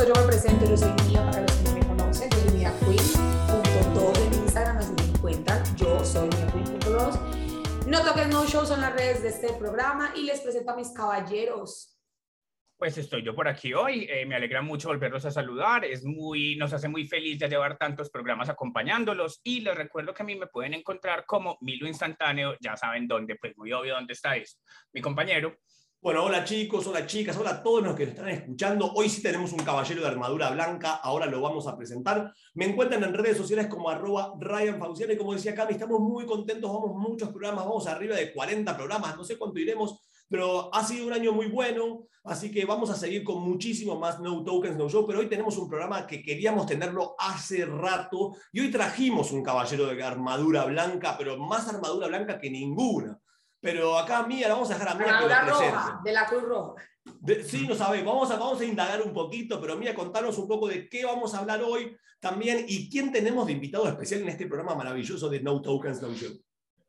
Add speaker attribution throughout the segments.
Speaker 1: gusto, yo me presento, yo soy Mía, para los que no me conocen, yo soy Mía Queen.2 en Instagram, así me encuentran, yo soy Mía Queen.2. No toques no show son las redes de este programa y les presento a mis caballeros.
Speaker 2: Pues estoy yo por aquí hoy, eh, me alegra mucho volverlos a saludar, es muy, nos hace muy feliz de llevar tantos programas acompañándolos y les recuerdo que a mí me pueden encontrar como Milo Instantáneo, ya saben dónde, pues muy obvio dónde está eso. Mi compañero.
Speaker 3: Bueno, hola chicos, hola chicas, hola a todos los que nos están escuchando. Hoy sí tenemos un caballero de armadura blanca, ahora lo vamos a presentar. Me encuentran en redes sociales como arroba Ryan Fauciano y como decía Cami, estamos muy contentos, vamos muchos programas, vamos arriba de 40 programas, no sé cuánto iremos, pero ha sido un año muy bueno, así que vamos a seguir con muchísimo más No Tokens, No Show, pero hoy tenemos un programa que queríamos tenerlo hace rato y hoy trajimos un caballero de armadura blanca, pero más armadura blanca que ninguna. Pero acá Mía, la vamos a dejar a Mía que
Speaker 1: roja, de la Cruz Roja.
Speaker 3: De- sí, no sabemos, vamos a, vamos a indagar un poquito, pero Mía, contanos un poco de qué vamos a hablar hoy también y quién tenemos de invitado especial en este programa maravilloso de No Tokens, No Show.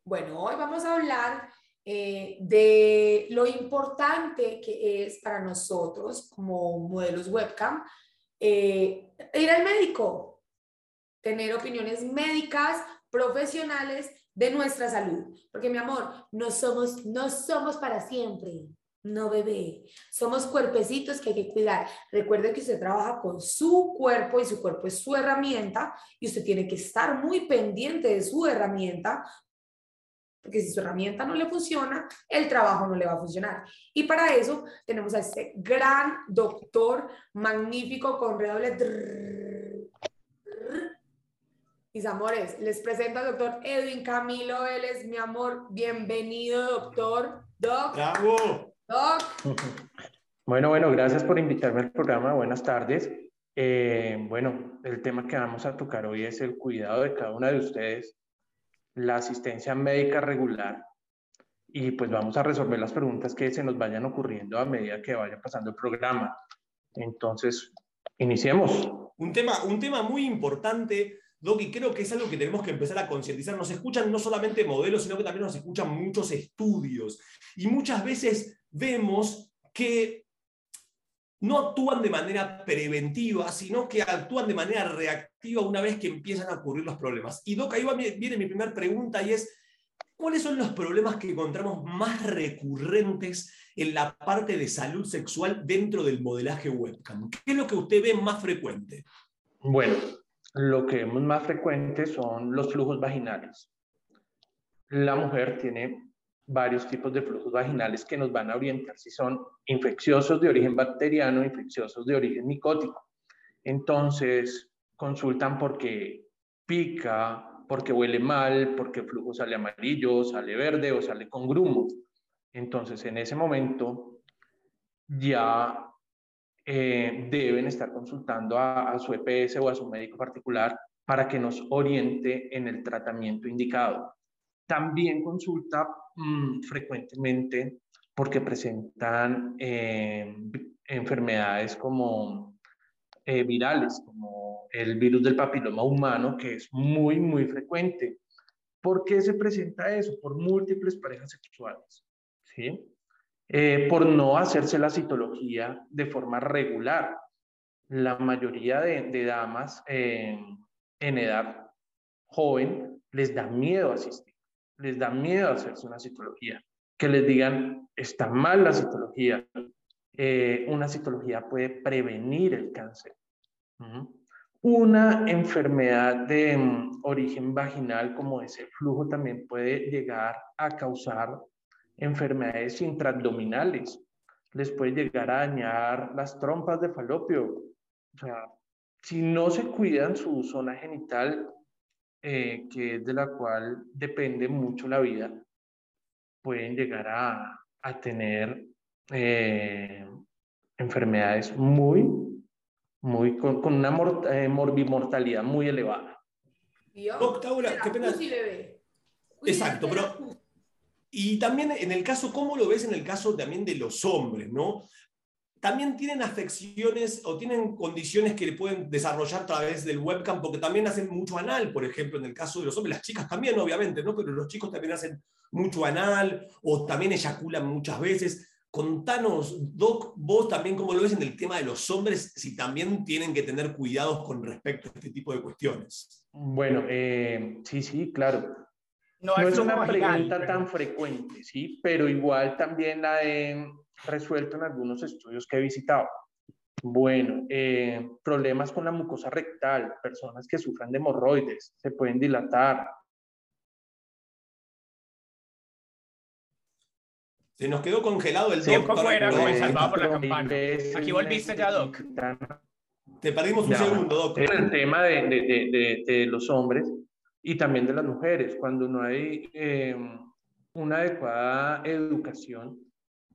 Speaker 1: Bueno, hoy vamos a hablar eh, de lo importante que es para nosotros como modelos webcam eh, ir al médico, tener opiniones médicas, profesionales de nuestra salud. Porque mi amor, no somos, no somos para siempre. No, bebé. Somos cuerpecitos que hay que cuidar. Recuerde que usted trabaja con su cuerpo y su cuerpo es su herramienta y usted tiene que estar muy pendiente de su herramienta porque si su herramienta no le funciona, el trabajo no le va a funcionar. Y para eso tenemos a este gran doctor magnífico con redoble. Mis amores, les presento al doctor Edwin Camilo Vélez, mi amor. Bienvenido, doctor. Doc,
Speaker 3: ¡Bravo!
Speaker 1: doc.
Speaker 4: Bueno, bueno, gracias por invitarme al programa. Buenas tardes. Eh, bueno, el tema que vamos a tocar hoy es el cuidado de cada una de ustedes, la asistencia médica regular y pues vamos a resolver las preguntas que se nos vayan ocurriendo a medida que vaya pasando el programa. Entonces, iniciemos.
Speaker 3: Un tema, un tema muy importante, Doc, y creo que es algo que tenemos que empezar a concientizar. Nos escuchan no solamente modelos, sino que también nos escuchan muchos estudios. Y muchas veces vemos que no actúan de manera preventiva, sino que actúan de manera reactiva una vez que empiezan a ocurrir los problemas. Y Doc, ahí viene mi primera pregunta y es, ¿cuáles son los problemas que encontramos más recurrentes en la parte de salud sexual dentro del modelaje webcam? ¿Qué es lo que usted ve más frecuente?
Speaker 4: Bueno, lo que vemos más frecuente son los flujos vaginales. La mujer tiene varios tipos de flujos vaginales que nos van a orientar si son infecciosos de origen bacteriano, infecciosos de origen micótico. Entonces, consultan porque pica, porque huele mal, porque el flujo sale amarillo, sale verde o sale con grumos. Entonces, en ese momento, ya eh, deben estar consultando a, a su EPS o a su médico particular para que nos oriente en el tratamiento indicado. También consulta mm, frecuentemente porque presentan eh, enfermedades como eh, virales, como el virus del papiloma humano, que es muy, muy frecuente. ¿Por qué se presenta eso? Por múltiples parejas sexuales, ¿sí? Eh, por no hacerse la citología de forma regular. La mayoría de, damas eh, en edad joven les da miedo asistir, les da miedo hacerse una citología. Que les digan, está mal la citología. Eh, una citología puede prevenir el cáncer. Una enfermedad de mm, origen vaginal como ese flujo también puede llegar a causar enfermedades intraabdominales. Les puede llegar a dañar las trompas de falopio. O sea, si no se cuidan su zona genital, eh, que es de la cual depende mucho la vida, pueden llegar a, a tener eh, enfermedades muy, muy, con, con una eh, morbimortalidad muy elevada.
Speaker 3: Qué pena. Exacto, pero-. Y también en el caso, ¿cómo lo ves en el caso también de los hombres, no? También tienen afecciones o tienen condiciones que pueden desarrollar a través del webcam, porque también hacen mucho anal, por ejemplo, en el caso de los hombres, las chicas también, obviamente, ¿no? Pero los chicos también hacen mucho anal o también eyaculan muchas veces. Contanos, Doc, vos también cómo lo ves en el tema de los hombres, si también tienen que tener cuidados con respecto a este tipo de cuestiones.
Speaker 4: Bueno, eh, sí, sí, claro.
Speaker 2: No,
Speaker 4: No
Speaker 2: es una vaginal,
Speaker 4: pregunta
Speaker 2: pero-
Speaker 4: tan frecuente, sí, pero igual también la he resuelto en algunos estudios que he visitado. Bueno, eh, problemas con la mucosa rectal, personas que sufran de hemorroides, se pueden dilatar.
Speaker 3: Se nos quedó congelado el
Speaker 2: Tiempo
Speaker 3: Doc.
Speaker 2: fuera, como salvado por la campana. Aquí volviste ya, Doc.
Speaker 3: Te perdimos un
Speaker 4: Ya.
Speaker 3: segundo, Doc.
Speaker 4: En el tema de, de- de- de- de los hombres y también de las mujeres, cuando no hay eh, una adecuada educación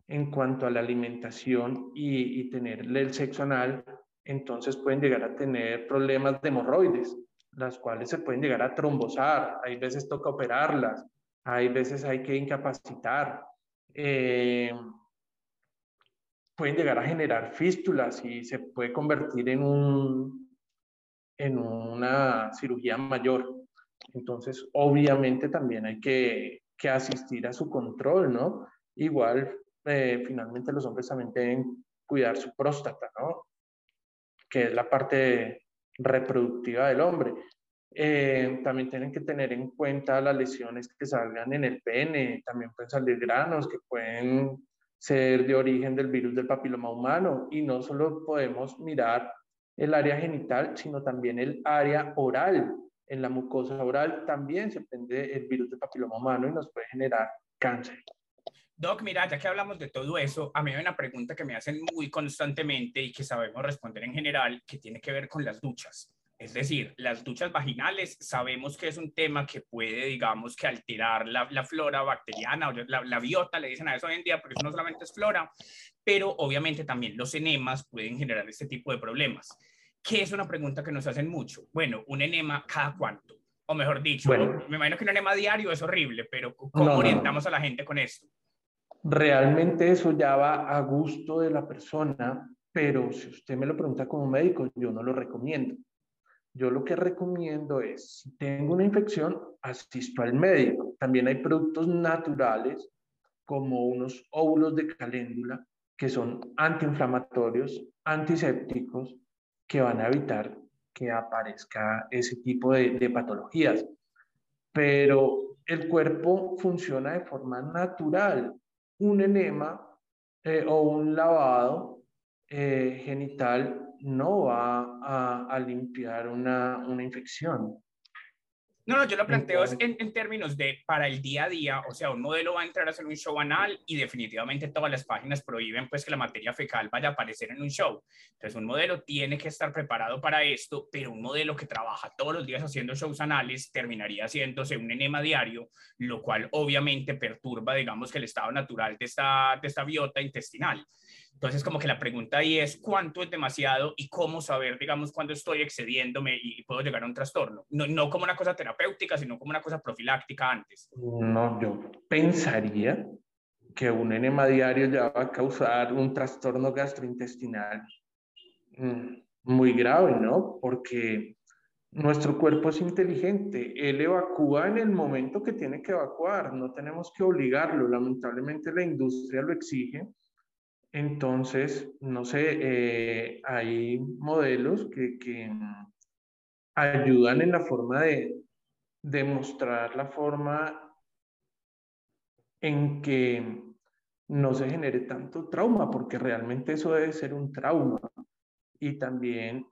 Speaker 4: en cuanto a la alimentación y, y tener el sexo anal, entonces pueden llegar a tener problemas de hemorroides, las cuales se pueden llegar a trombosar, hay veces toca operarlas, hay veces hay que incapacitar. eh, pueden llegar a generar fístulas y se puede convertir en, un, en una cirugía mayor. Entonces, obviamente también hay que, que asistir a su control, ¿no? Igual, eh, finalmente los hombres también deben cuidar su próstata, ¿no? Que es la parte reproductiva del hombre. Eh, también tienen que tener en cuenta las lesiones que salgan en el pene, también pueden salir granos que pueden ser de origen del virus del papiloma humano y no solo podemos mirar el área genital, sino también el área oral. En la mucosa oral también se prende el virus del papiloma humano y nos puede generar cáncer.
Speaker 2: Doc, mira, ya que hablamos de todo eso, a mí hay una pregunta que me hacen muy constantemente y que sabemos responder en general, que tiene que ver con las duchas. Es decir, las duchas vaginales sabemos que es un tema que puede, digamos, que alterar la, la flora bacteriana o la, la biota, le dicen a eso hoy en día, porque eso no solamente es flora, pero obviamente también los enemas pueden generar este tipo de problemas. ¿Qué es una pregunta que nos hacen mucho? Bueno, un enema cada cuánto, o mejor dicho,
Speaker 4: Bueno.
Speaker 2: me imagino que un enema diario es horrible, pero ¿cómo
Speaker 4: No, no, no.
Speaker 2: orientamos a la gente con esto?
Speaker 4: Realmente eso ya va a gusto de la persona, pero si usted me lo pregunta como médico, yo no lo recomiendo. Yo lo que recomiendo es, si tengo una infección, asisto al médico. También hay productos naturales como unos óvulos de caléndula que son antiinflamatorios, antisépticos, que van a evitar que aparezca ese tipo de, patologías. Pero el cuerpo funciona de forma natural. Un enema eh, o un lavado eh, genital no va a, a limpiar una, una infección.
Speaker 2: No, no, yo lo planteo en, en términos de para el día a día, o sea, un modelo va a entrar a hacer un show anal y definitivamente todas las páginas prohíben pues que la materia fecal vaya a aparecer en un show. Entonces, un modelo tiene que estar preparado para esto, pero un modelo que trabaja todos los días haciendo shows anales terminaría haciéndose un enema diario, lo cual obviamente perturba, digamos, que el estado natural de esta, de esta biota intestinal. Entonces, como que la pregunta ahí es cuánto es demasiado y cómo saber, digamos, cuándo estoy excediéndome y, puedo llegar a un trastorno. No, no como una cosa terapéutica, sino como una cosa profiláctica antes.
Speaker 4: No, yo pensaría que un enema diario ya va a causar un trastorno gastrointestinal mm, muy grave, ¿no? Porque nuestro cuerpo es inteligente, él evacúa en el momento que tiene que evacuar, no tenemos que obligarlo, lamentablemente la industria lo exige. Entonces, no sé, eh, hay modelos que, que ayudan en la forma de demostrar la forma en que no se genere tanto trauma, porque realmente eso debe ser un trauma. Y también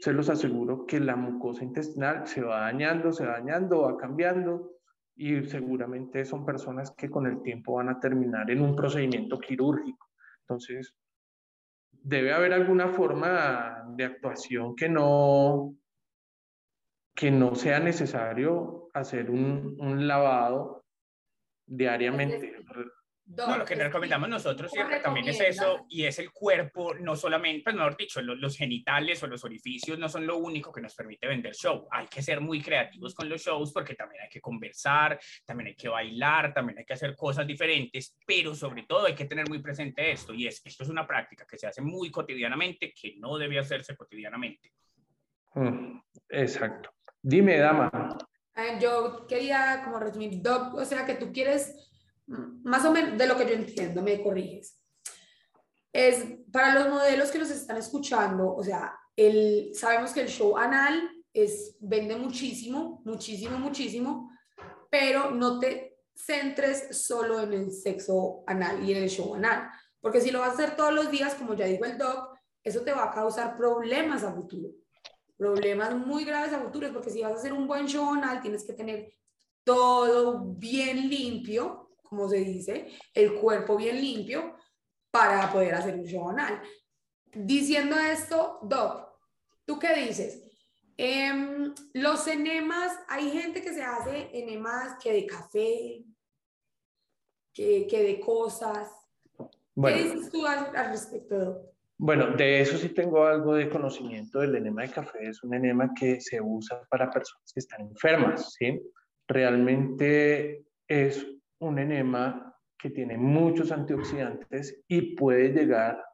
Speaker 4: se los aseguro que la mucosa intestinal se va dañando, se va dañando, va cambiando y seguramente son personas que con el tiempo van a terminar en un procedimiento quirúrgico. Entonces, debe haber alguna forma de actuación que no, que no sea necesario hacer un, un lavado diariamente.
Speaker 2: No, lo que recomendamos nosotros
Speaker 1: ¿cómo
Speaker 2: siempre también es eso, y es el cuerpo, no solamente, pues mejor dicho, lo- los, genitales o los orificios no son lo único que nos permite vender show. Hay que ser muy creativos con los shows porque también hay que conversar, también hay que bailar, también hay que hacer cosas diferentes, pero sobre todo hay que tener muy presente esto, y es, esto es una práctica que se hace muy cotidianamente, que no debe hacerse cotidianamente.
Speaker 4: Mm, Exacto. Dime, dama.
Speaker 1: Ah, Yo quería como resumir, Doc, o sea que tú quieres, más o menos de lo que yo entiendo, me corriges. es para los modelos que nos están escuchando, o sea, el, sabemos que el show anal es, vende muchísimo, muchísimo, muchísimo, pero no te centres solo en el sexo anal y en el show anal, porque si lo vas a hacer todos los días, como ya dijo el doc, eso te va a causar problemas a futuro, problemas muy graves a futuro, porque si vas a hacer un buen show anal, tienes que tener todo bien limpio, como se dice, el cuerpo bien limpio para poder hacer un show anal. Diciendo esto, Doc, ¿tú qué dices? Em, los enemas, hay gente que se hace enemas que de café, que, que de cosas. ¿Qué dices tú al, al respecto,
Speaker 4: Bueno, de eso sí tengo algo de conocimiento. El enema de café es un enema que se usa para personas que están enfermas, ¿sí? Realmente es un enema que tiene muchos antioxidantes y puede llegar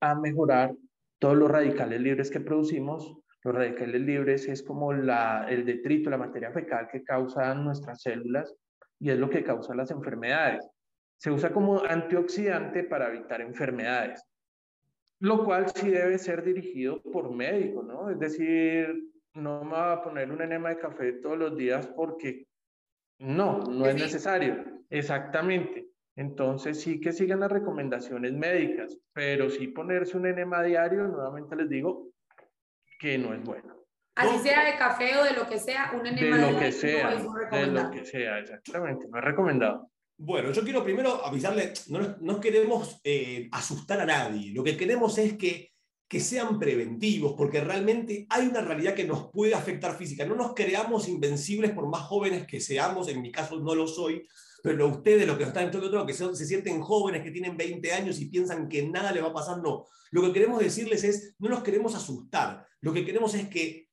Speaker 4: a mejorar todos los radicales libres que producimos. Los radicales libres es como la, el detrito, la materia fecal que causan nuestras células y es lo que causa las enfermedades. Se usa como antioxidante para evitar enfermedades, lo cual sí debe ser dirigido por médico, ¿no? Es decir, no me va a poner un enema de café todos los días porque no, no es necesario. Exactamente. Entonces sí que sigan las recomendaciones médicas, pero sí ponerse un enema diario, nuevamente les digo que no es bueno.
Speaker 1: Así sea de café o de lo que sea, un enema
Speaker 4: de lo que sea, de lo que sea, exactamente, no es recomendado.
Speaker 3: Bueno, yo quiero primero avisarle, no, no queremos eh, asustar a nadie, lo que queremos es que, que sean preventivos, porque realmente hay una realidad que nos puede afectar física. No nos creamos invencibles por más jóvenes que seamos, en mi caso no lo soy, pero ustedes, los que están en todo otro, que se, sienten jóvenes, que tienen 20 años y piensan que nada le va a pasar, no. Lo que queremos decirles es, no nos queremos asustar, lo que queremos es que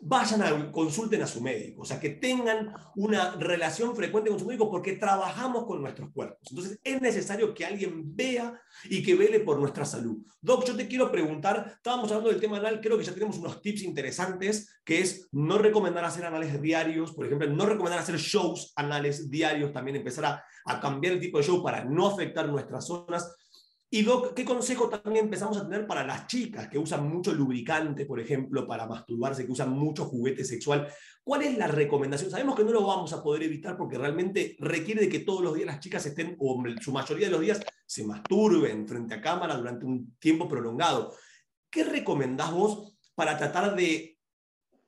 Speaker 3: vayan a consulten a su médico, o sea, que tengan una relación frecuente con su médico porque trabajamos con nuestros cuerpos. Entonces, es necesario que alguien vea y que vele por nuestra salud. Doc, yo te quiero preguntar, estábamos hablando del tema anal, creo que ya tenemos unos tips interesantes, que es no recomendar hacer anales diarios, por ejemplo, no recomendar hacer shows anales diarios, también empezar a, a cambiar el tipo de show para no afectar nuestras zonas. Y Doc, ¿qué consejo también empezamos a tener para las chicas que usan mucho lubricante, por ejemplo, para masturbarse, que usan mucho juguete sexual? ¿Cuál es la recomendación? Sabemos que no lo vamos a poder evitar porque realmente requiere de que todos los días las chicas estén, o su mayoría de los días, se masturben frente a cámara durante un tiempo prolongado. ¿Qué recomendás vos para tratar de,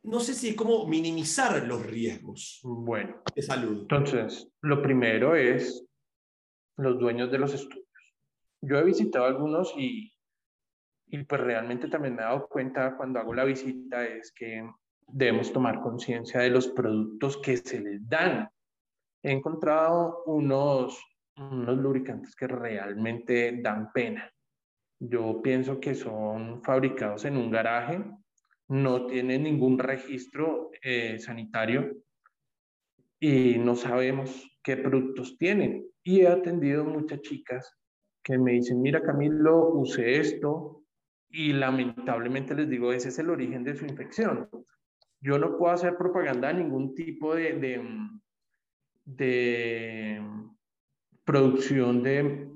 Speaker 3: no sé si cómo minimizar los riesgos
Speaker 4: bueno,
Speaker 3: de salud?
Speaker 4: Entonces, lo primero es los dueños de los estudios yo he visitado algunos y, y pues realmente también me he dado cuenta cuando hago la visita es que debemos tomar conciencia de los productos que se les dan. He encontrado unos, unos lubricantes que realmente dan pena. Yo pienso que son fabricados en un garaje, no tienen ningún registro eh, sanitario y no sabemos qué productos tienen. Y he atendido muchas chicas que me dicen, mira Camilo, usé esto y lamentablemente les digo, ese es el origen de su infección. Yo no puedo hacer propaganda a ningún tipo de, de, de producción de,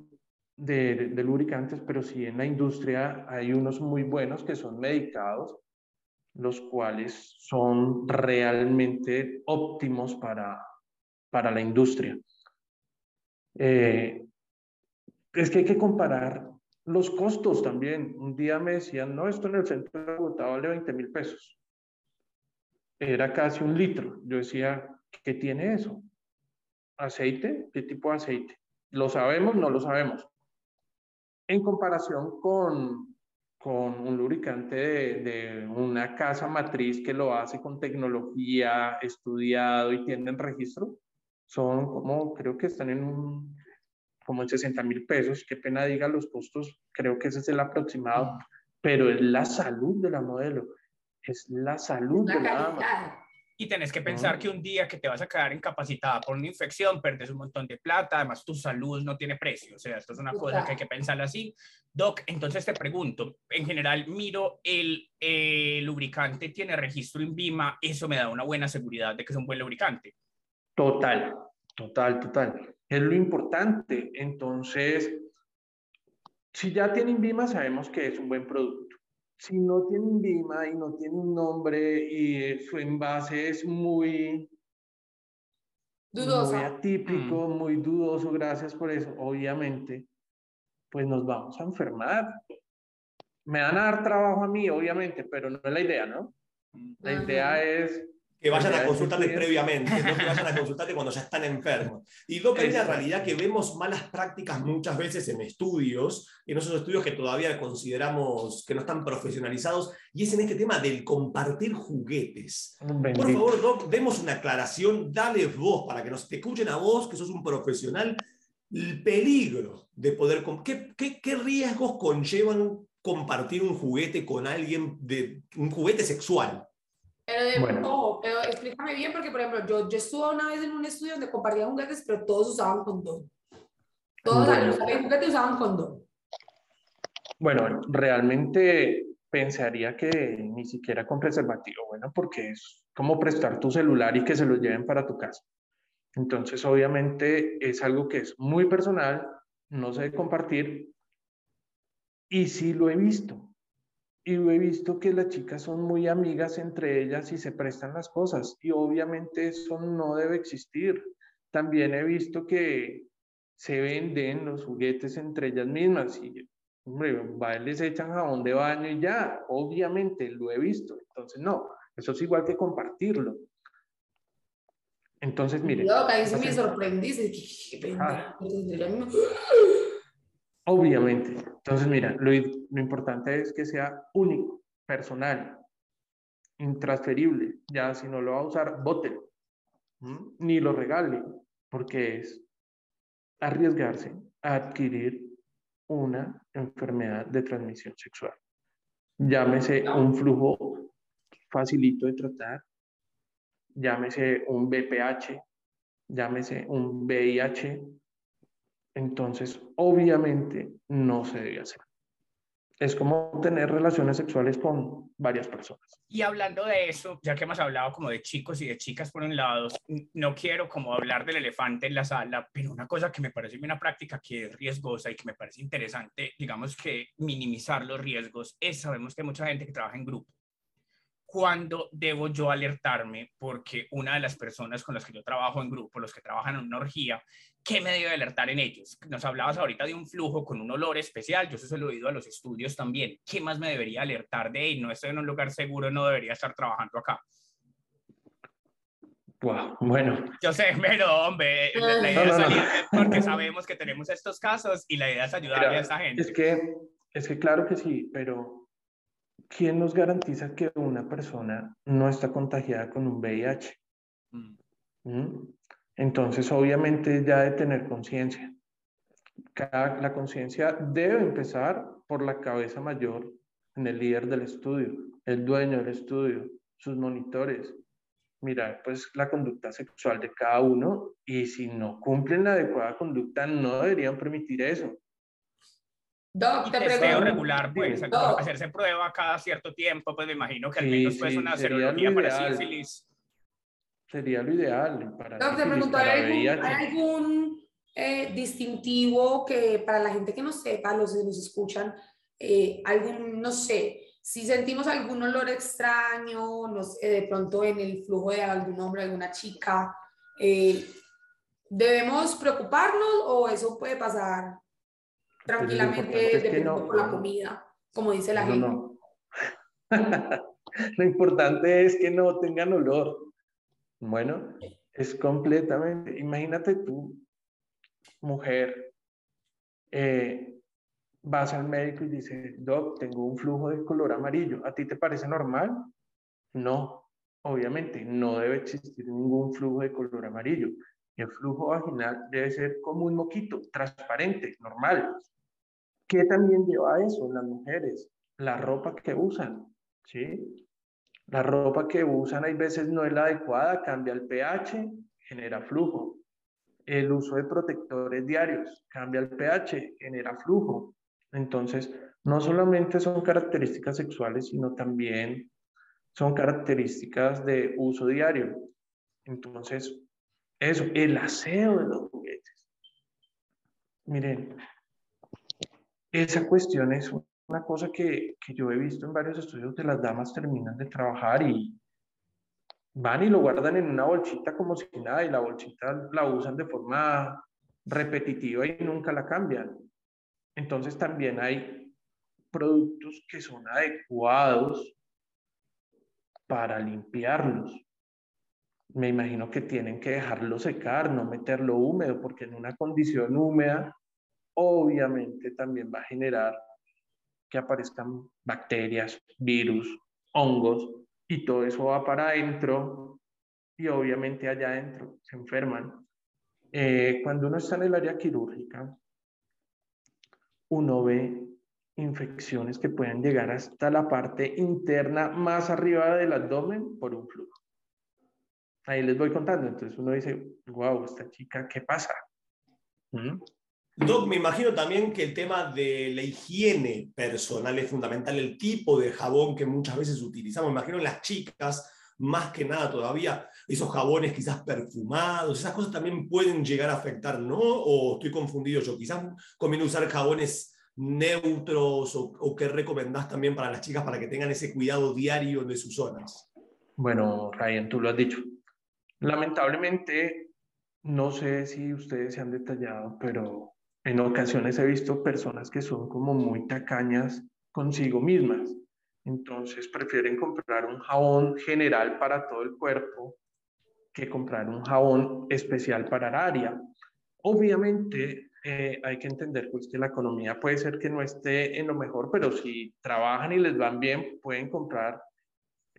Speaker 4: de, lubricantes, pero sí en la industria hay unos muy buenos que son medicados, los cuales son realmente óptimos para, para la industria. Eh, es que hay que comparar los costos también. Un día me decían, no, esto en el centro de Bogotá vale 20 mil pesos. Era casi un litro. Yo decía, ¿qué tiene eso? ¿Aceite? ¿Qué tipo de aceite? ¿Lo sabemos? No lo sabemos. En comparación con, con un lubricante de, de una casa matriz que lo hace con tecnología, estudiado y tienen registro, son como, creo que están en un como en 60 mil pesos, qué pena diga los costos, creo que ese es el aproximado, pero es la salud de la modelo, es la salud de la dama.
Speaker 2: Y tenés que pensar que un día que te vas a quedar incapacitada por una infección, perdes un montón de plata, además tu salud no tiene precio. O sea, esto es una cosa que hay que pensar así. Doc, entonces te pregunto, en general miro el eh, lubricante, tiene registro en Vima, eso me da una buena seguridad de que es un buen lubricante.
Speaker 4: Total, total, total. Es lo importante. Entonces, si ya tienen Vima, sabemos que es un buen producto. Si no tienen Vima y no tiene un nombre y su envase es muy,
Speaker 1: Dudoso.
Speaker 4: muy atípico, muy dudoso, gracias por eso, obviamente, pues nos vamos a enfermar. Me van a dar trabajo a mí, obviamente, pero no es la idea, ¿no? La
Speaker 1: Ajá.
Speaker 4: idea es
Speaker 3: Que vayan
Speaker 4: Ya,
Speaker 3: a
Speaker 4: sí.
Speaker 3: previamente, no que vayan a consultarte cuando ya están enfermos. Y lo que hay una realidad que vemos malas prácticas muchas veces en estudios, en esos estudios que todavía consideramos que no están profesionalizados, y es en este tema del compartir juguetes. Por favor, Doc, demos una aclaración, dale voz para que nos te escuchen a vos, que sos un profesional, el peligro de poder... com- ¿Qué, qué, qué riesgos conllevan compartir un juguete con alguien, de un juguete sexual?
Speaker 1: Pero, de,
Speaker 4: Bueno.
Speaker 1: Explícame bien, porque por ejemplo, yo, yo estuve una vez en un estudio donde compartían juguetes, pero todos usaban condón. Todos
Speaker 4: Bueno.
Speaker 1: al usar el juguete usaban condón.
Speaker 4: Bueno, realmente pensaría que ni siquiera con preservativo, bueno, porque es como prestar tu celular y que se lo lleven para tu casa. Entonces, obviamente es algo que es muy personal, no se debe compartir. Y sí lo he visto. Y he visto que las chicas son muy amigas entre ellas y se prestan las cosas. Y obviamente eso no debe existir. También he visto que se venden los juguetes entre ellas mismas y Hombre, les echan jabón de baño y ya, obviamente lo he visto. Entonces, no, eso es igual que compartirlo. Entonces, miren,
Speaker 1: Yo, ahí sí me sorprendí, dije,
Speaker 4: obviamente. Entonces, mira, lo, lo importante es que sea único, personal, intransferible. Ya si no lo va a usar, bótelo. ¿m? Ni lo regale, porque es arriesgarse a adquirir una enfermedad de transmisión sexual. Llámese un flujo facilito de tratar, llámese un BPH, llámese un VIH. Entonces, obviamente, no se debe hacer. Es como tener relaciones sexuales con varias personas.
Speaker 2: Y hablando de eso, ya que hemos hablado como de chicos y de chicas por un lado, no quiero como hablar del elefante en la sala, pero una cosa que me parece una práctica que es riesgosa y que me parece interesante, digamos que minimizar los riesgos, es sabemos que hay mucha gente que trabaja en grupo. ¿Cuándo debo yo alertarme? Porque una de las personas con las que yo trabajo en grupo, los que trabajan en una orgía, ¿qué me debe alertar en ellos? Nos hablabas ahorita de un flujo con un olor especial, yo eso se lo he oído a los estudios también. ¿Qué más me debería alertar de, hey, no estoy en un lugar seguro, no debería estar trabajando acá?
Speaker 4: Wow, bueno,
Speaker 2: Yo sé, pero hombre, la, la idea
Speaker 4: No, no,
Speaker 2: es
Speaker 4: no.
Speaker 2: salir de- porque sabemos que tenemos estos casos y la idea es ayudarle
Speaker 4: Mira,
Speaker 2: a esta gente.
Speaker 4: Es que, es que claro que sí, pero ¿quién nos garantiza que una persona no está contagiada con un VIH?
Speaker 2: Mm.
Speaker 4: ¿Mm? Entonces, obviamente, ya de tener conciencia. La conciencia debe empezar por la cabeza mayor en el líder del estudio, el dueño del estudio, sus monitores. Mirar, pues, la conducta sexual de cada uno y si no cumplen la adecuada conducta, no deberían permitir eso.
Speaker 1: Doc, te pregunto.
Speaker 2: regular, pues.
Speaker 1: No.
Speaker 2: hacerse prueba cada cierto tiempo, pues me imagino que al
Speaker 4: Sí,
Speaker 2: menos pues
Speaker 4: sí,
Speaker 2: una
Speaker 4: sería lo
Speaker 2: serología para sífilis.
Speaker 4: Sería lo ideal para
Speaker 1: Doc, te
Speaker 4: sífilis,
Speaker 1: pregunto,
Speaker 4: para
Speaker 1: ¿hay algún, hay algún, eh, distintivo que para la gente que no sepa, los que nos escuchan, eh, algún, no sé, si sentimos algún olor extraño, no sé, de pronto en el flujo de algún hombre, alguna chica, eh, ¿debemos preocuparnos o eso puede pasar tranquilamente
Speaker 4: importante es que
Speaker 1: dependiendo
Speaker 4: no-
Speaker 1: por la comida, como dice la
Speaker 4: No,
Speaker 1: gente?
Speaker 4: no. Lo importante es que no tengan olor. Bueno, es completamente. Imagínate tú, mujer, eh, vas al médico y dices, Doc, tengo un flujo de color amarillo. ¿A ti te parece normal? No, obviamente, no debe existir ningún flujo de color amarillo. El flujo vaginal debe ser como un moquito, transparente, normal. ¿Qué también lleva a eso las mujeres? La ropa que usan, ¿sí? La ropa que usan hay veces no es la adecuada, cambia el pH, genera flujo. El uso de protectores diarios cambia el pH, genera flujo. Entonces, no solamente son características sexuales, sino también son características de uso diario. Entonces, eso, el aseo de los juguetes. Miren, esa cuestión es una cosa que, que yo he visto en varios estudios de las damas terminan de trabajar y van y lo guardan en una bolsita como si nada y la bolsita la usan de forma repetitiva y nunca la cambian. Entonces también hay productos que son adecuados para limpiarlos. Me imagino que tienen que dejarlo secar, no meterlo húmedo, porque en una condición húmeda obviamente también va a generar que aparezcan bacterias, virus, hongos, y todo eso va para adentro y obviamente allá adentro se enferman. Eh, cuando uno está en el área quirúrgica, uno ve infecciones que pueden llegar hasta la parte interna más arriba del abdomen por un flujo. Ahí les voy contando. Entonces uno dice, wow, esta chica, ¿qué pasa?
Speaker 3: ¿Mm? Doc, me imagino también que el tema de la higiene personal es fundamental, el tipo de jabón que muchas veces utilizamos. Me imagino las chicas, más que nada todavía, esos jabones quizás perfumados, esas cosas también pueden llegar a afectar, ¿no? O estoy confundido yo, quizás conviene usar jabones neutros o, o qué recomendás también para las chicas para que tengan ese cuidado diario de sus zonas.
Speaker 4: Bueno, Ryan, tú lo has dicho. Lamentablemente, no sé si ustedes se han detallado, pero en ocasiones he visto personas que son como muy tacañas consigo mismas. Entonces prefieren comprar un jabón general para todo el cuerpo que comprar un jabón especial para el área. Obviamente eh, hay que entender pues, que la economía puede ser que no esté en lo mejor, pero si trabajan y les van bien, pueden comprar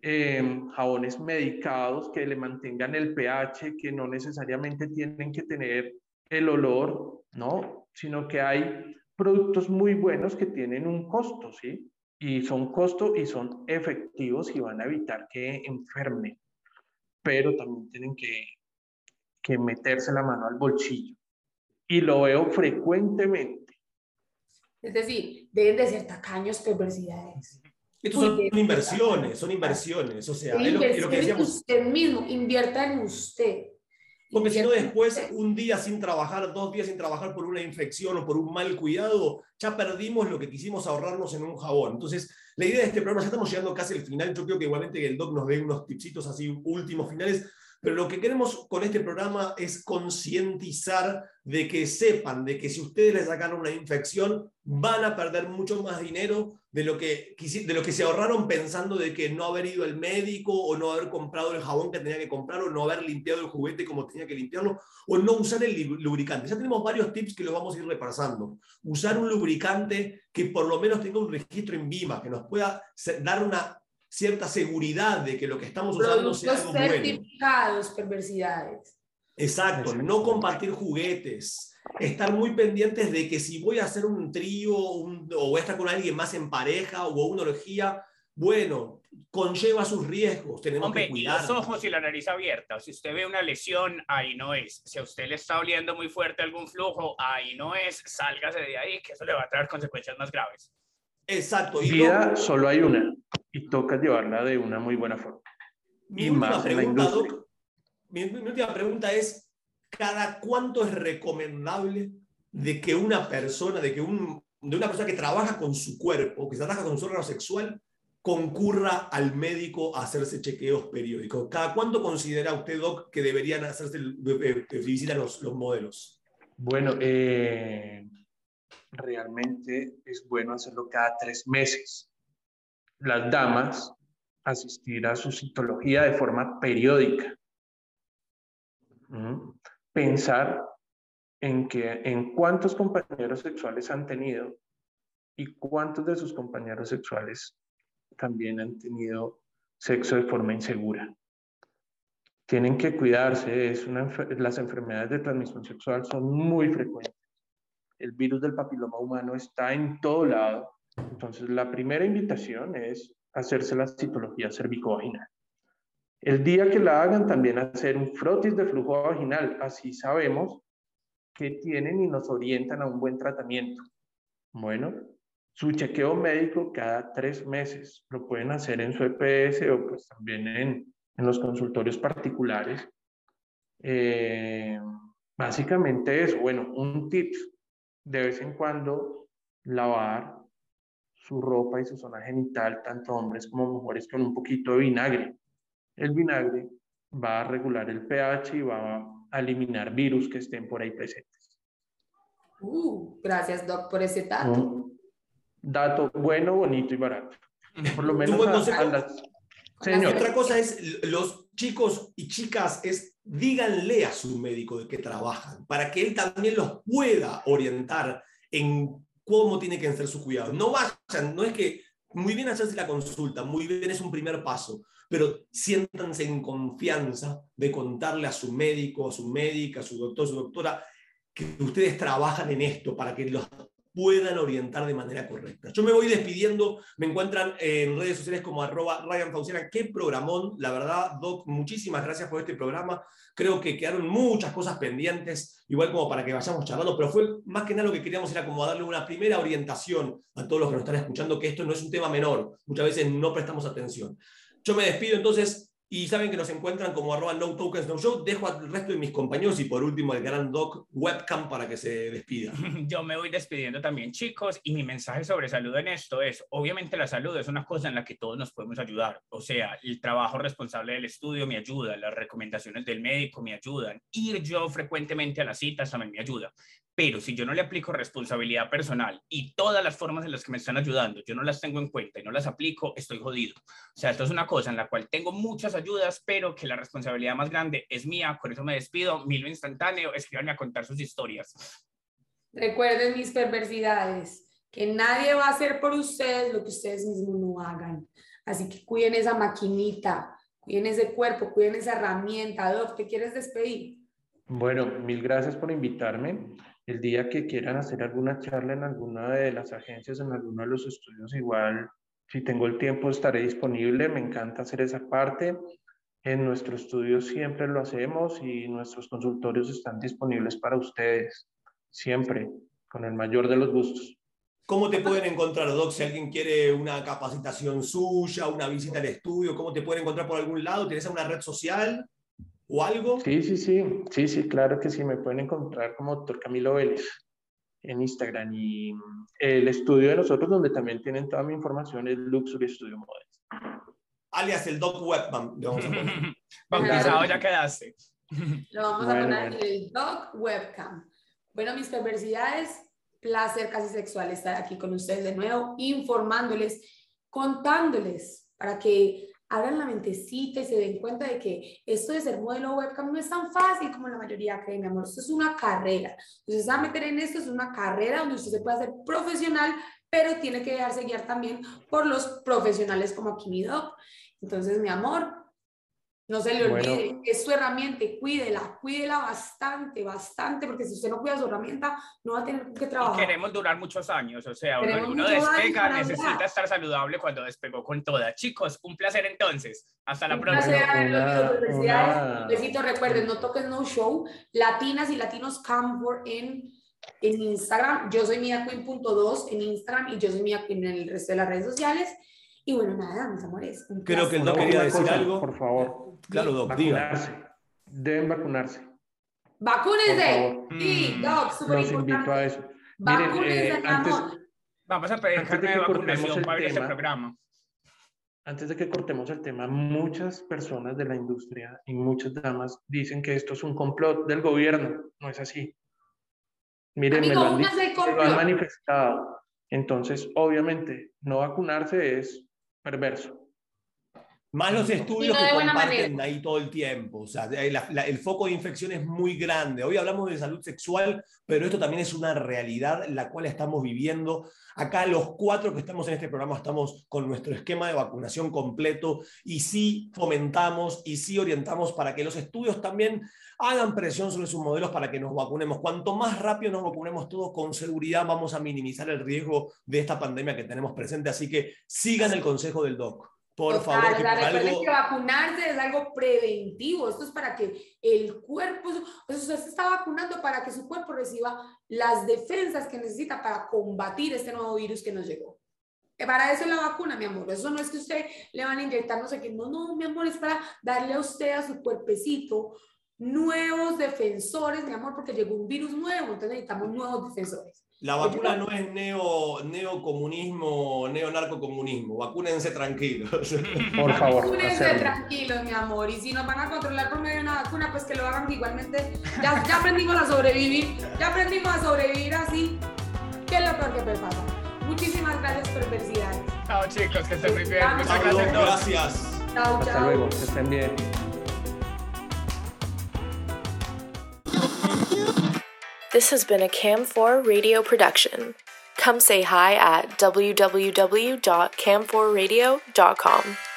Speaker 4: eh, jabones medicados que le mantengan el pH, que no necesariamente tienen que tener el olor, ¿no? Sino que hay productos muy buenos que tienen un costo, ¿sí? Y son costo y son efectivos y van a evitar que enfermen. Pero también tienen que, que meterse la mano al bolsillo. Y lo veo frecuentemente.
Speaker 1: Es decir, deben de ser tacaños perversidades.
Speaker 3: Estos son inversiones, son inversiones. O sea, es lo,
Speaker 1: es
Speaker 3: lo que decíamos.
Speaker 1: Usted mismo, invierta en usted.
Speaker 3: Porque si no después, un día sin trabajar, dos días sin trabajar por una infección o por un mal cuidado, ya perdimos lo que quisimos ahorrarnos en un jabón. Entonces, la idea de este programa, ya estamos llegando casi al final, yo creo que igualmente el doc nos dé unos tipsitos así últimos finales, pero lo que queremos con este programa es concientizar de que sepan de que si ustedes les sacan una infección, van a perder mucho más dinero de lo, que, de lo que se ahorraron pensando de que no haber ido al médico o no haber comprado el jabón que tenía que comprar o no haber limpiado el juguete como tenía que limpiarlo o no usar el lubricante. Ya tenemos varios tips que los vamos a ir repasando. Usar un lubricante que por lo menos tenga un registro en VIMA, que nos pueda dar una cierta seguridad de que lo que estamos usando sea algo bueno.
Speaker 1: certificados, perversidades.
Speaker 3: Exacto, no compartir juguetes, estar muy pendientes de que si voy a hacer un trío un, o voy a estar con alguien más en pareja o una orgía, bueno, conlleva sus riesgos, tenemos
Speaker 2: Hombre,
Speaker 3: que cuidar.
Speaker 2: los ojos y la nariz abierta. Si usted ve una lesión, ahí no es. Si a usted le está oliendo muy fuerte algún flujo, ahí no es. Sálgase de ahí, que eso le va a traer consecuencias más graves.
Speaker 3: Exacto. Y
Speaker 4: Vida
Speaker 3: no-
Speaker 4: solo hay una y toca llevarla de una muy buena forma.
Speaker 3: Mi
Speaker 4: y
Speaker 3: última
Speaker 4: más en la
Speaker 3: pregunta. Doc, mi, mi última pregunta es, ¿cada cuánto es recomendable de que una persona, de que un, de una persona que trabaja con su cuerpo, que trabaja con su órgano sexual, concurra al médico a hacerse chequeos periódicos? ¿Cada cuánto considera usted, Doc, que deberían hacerse eh, eh, visitar los, los modelos?
Speaker 4: Bueno, eh, realmente es bueno hacerlo cada tres meses. Las damas asistir a su citología de forma periódica. Pensar en que en cuántos compañeros sexuales han tenido y cuántos de sus compañeros sexuales también han tenido sexo de forma insegura. Tienen que cuidarse, es una, las enfermedades de transmisión sexual son muy frecuentes. El virus del papiloma humano está en todo lado. Entonces, la primera invitación es hacerse la citología cervicovaginal. El día que la hagan, también hacer un frotis de flujo vaginal. Así sabemos qué tienen y nos orientan a un buen tratamiento. Bueno, su chequeo médico cada tres meses. Lo pueden hacer en su EPS o pues también en, en los consultorios particulares. Eh, básicamente es, bueno, un tip. De vez en cuando lavar su ropa y su zona genital, tanto hombres como mujeres, con un poquito de vinagre. El vinagre va a regular el pH y va a eliminar virus que estén por ahí presentes.
Speaker 1: Uh, gracias, Doc, por ese dato.
Speaker 4: Un dato bueno, bonito y barato. Por lo menos a- a las- Señor,
Speaker 3: Otra cosa es, los chicos y chicas, es díganle a su médico de qué trabajan, para que él también los pueda orientar en cómo tiene que ser su cuidado. No vayan, no es que muy bien hacerse la consulta, muy bien es un primer paso, pero siéntanse en confianza de contarle a su médico, a su médica, a su doctor, a su doctora, que ustedes trabajan en esto para que los puedan orientar de manera correcta. Yo me voy despidiendo, me encuentran en redes sociales como arroba Ryan Fauciana. Qué programón, la verdad, Doc, muchísimas gracias por este programa. Creo que quedaron muchas cosas pendientes, igual como para que vayamos charlando, pero fue más que nada lo que queríamos era como darle una primera orientación a todos los que nos están escuchando, que esto no es un tema menor, muchas veces no prestamos atención. Yo me despido entonces y saben que nos encuentran como arroba no tokens no show. Dejo al resto de mis compañeros y por último el gran Doc webcam para que se despida.
Speaker 2: Yo me voy despidiendo también, chicos, y mi mensaje sobre salud en esto es, obviamente la salud es una cosa en la que todos nos podemos ayudar, o sea, el trabajo responsable del estudio me ayuda, las recomendaciones del médico me ayudan, ir yo frecuentemente a las citas también me ayuda, pero si yo no le aplico responsabilidad personal y todas las formas en las que me están ayudando, yo no las tengo en cuenta y no las aplico, estoy jodido. O sea, esto es una cosa en la cual tengo muchas ayudas, pero que la responsabilidad más grande es mía, con eso me despido, Milo Instantáneo, escríbanme a contar sus historias.
Speaker 1: Recuerden mis perversidades, que nadie va a hacer por ustedes lo que ustedes mismos no hagan. Así que cuiden esa maquinita, cuiden ese cuerpo, cuiden esa herramienta. Doc, ¿te quieres despedir?
Speaker 4: Bueno, mil gracias por invitarme. El día que quieran hacer alguna charla en alguna de las agencias, en alguno de los estudios, igual, si tengo el tiempo, estaré disponible. Me encanta hacer esa parte. En nuestro estudio siempre lo hacemos y nuestros consultorios están disponibles para ustedes, siempre, con el mayor de los gustos.
Speaker 3: ¿Cómo te pueden encontrar, Doc? Si alguien quiere una capacitación suya, una visita al estudio, ¿cómo te pueden encontrar por algún lado? ¿Tienes una red social o algo?
Speaker 4: Sí, sí, sí, sí, sí, claro que sí, me pueden encontrar como doctor Camilo Vélez en Instagram y el estudio de nosotros donde también tienen toda mi información es Luxury Studio Models.
Speaker 3: Alias el Doc Webman. le vamos a poner.
Speaker 2: Bautizado ya quedaste.
Speaker 1: Lo vamos a poner el Doc Webcam. Bueno, mis perversidades, placer casi sexual estar aquí con ustedes de nuevo, informándoles, contándoles para que abran la mentecita y se den cuenta de que esto de ser modelo webcam no es tan fácil como la mayoría cree, mi amor. Esto es una carrera. Usted se va a meter en esto, es una carrera donde usted se puede hacer profesional, pero tiene que dejarse guiar también por los profesionales como aquí doc. Entonces, mi amor, no se le
Speaker 4: Bueno.
Speaker 1: olvide, es su herramienta, y cuídela, cuídela bastante, bastante, porque si usted no cuida su herramienta, no va a tener que
Speaker 2: Y
Speaker 1: trabajar.
Speaker 2: queremos durar muchos años, o sea, uno, uno despega, necesita estar saludable cuando despegó con toda. Chicos, un placer entonces. Hasta la
Speaker 1: Un
Speaker 2: próxima.
Speaker 1: placer Besito, recuerden, no toquen no show, latinas y latinos Camfor en, en Instagram. Yo soy miaqueen.2 en Instagram y yo soy Mia Queen en el resto de las redes sociales. Y bueno, nada, mis amores. un
Speaker 3: Creo que
Speaker 1: placer.
Speaker 3: Doc quería decir algo.
Speaker 4: Por favor,
Speaker 3: Claro, Doc, diga.
Speaker 4: vacunarse. Deben vacunarse.
Speaker 1: Vacúnense.
Speaker 4: favor.
Speaker 1: Sí,
Speaker 2: Mm,
Speaker 1: Doc, súper
Speaker 4: Los invito a
Speaker 1: importante.
Speaker 4: eso. Miren,
Speaker 1: Vacúnense,
Speaker 4: eh,
Speaker 1: mi
Speaker 4: antes.
Speaker 2: Vamos a pedir
Speaker 4: Antes de que cortemos
Speaker 2: vacunación
Speaker 4: el
Speaker 2: para ver este
Speaker 4: tema.
Speaker 2: programa.
Speaker 4: antes de que cortemos el tema, muchas personas de la industria y muchas damas dicen que esto es un complot del gobierno. No es así. Miren, me
Speaker 1: Amigo,
Speaker 4: lo han, dicho, me lo han manifestado. Entonces, obviamente, no vacunarse es perverso.
Speaker 3: Más los estudios
Speaker 1: no
Speaker 3: que comparten
Speaker 1: manera.
Speaker 3: ahí todo el tiempo. O sea, de- la- la- el foco de infección es muy grande. Hoy hablamos de salud sexual, pero esto también es una realidad la cual estamos viviendo. Acá los cuatro que estamos en este programa estamos con nuestro esquema de vacunación completo y sí fomentamos y sí orientamos para que los estudios también hagan presión sobre sus modelos para que nos vacunemos. Cuanto más rápido nos vacunemos todos con seguridad, vamos a minimizar el riesgo de esta pandemia que tenemos presente. Así que sigan el consejo del doc. Por favor,
Speaker 1: sea,
Speaker 3: por
Speaker 1: recuerden
Speaker 3: algo...
Speaker 1: que vacunarse es algo preventivo. Esto es para que el cuerpo, o sea, usted se está vacunando para que su cuerpo reciba las defensas que necesita para combatir este nuevo virus que nos llegó. Eh, Para eso es la vacuna, mi amor. Eso no es que usted le van a inyectar no sé qué. No, no, mi amor, es para darle a usted, a su cuerpecito, nuevos defensores, mi amor, porque llegó un virus nuevo, entonces necesitamos nuevos defensores.
Speaker 3: La vacuna no es neo, neocomunismo, neonarcocomunismo. Vacúnense tranquilos.
Speaker 4: Por favor.
Speaker 1: Vacúnense tranquilos, mi amor. Y si nos van a controlar por medio de una vacuna, pues que lo hagan igualmente. Ya, ya aprendimos a sobrevivir. Ya aprendimos a sobrevivir así. ¿Qué es lo peor que puede pasar? Muchísimas gracias por felicidades.
Speaker 2: Chao, chicos, que estén muy bien.
Speaker 1: Muchas
Speaker 2: gracias.
Speaker 3: Gracias.
Speaker 1: Chao,
Speaker 4: Hasta
Speaker 1: chao.
Speaker 4: luego, que estén bien.
Speaker 5: This has been a Cam4 radio production. Come say hi at www.cam4radio.com.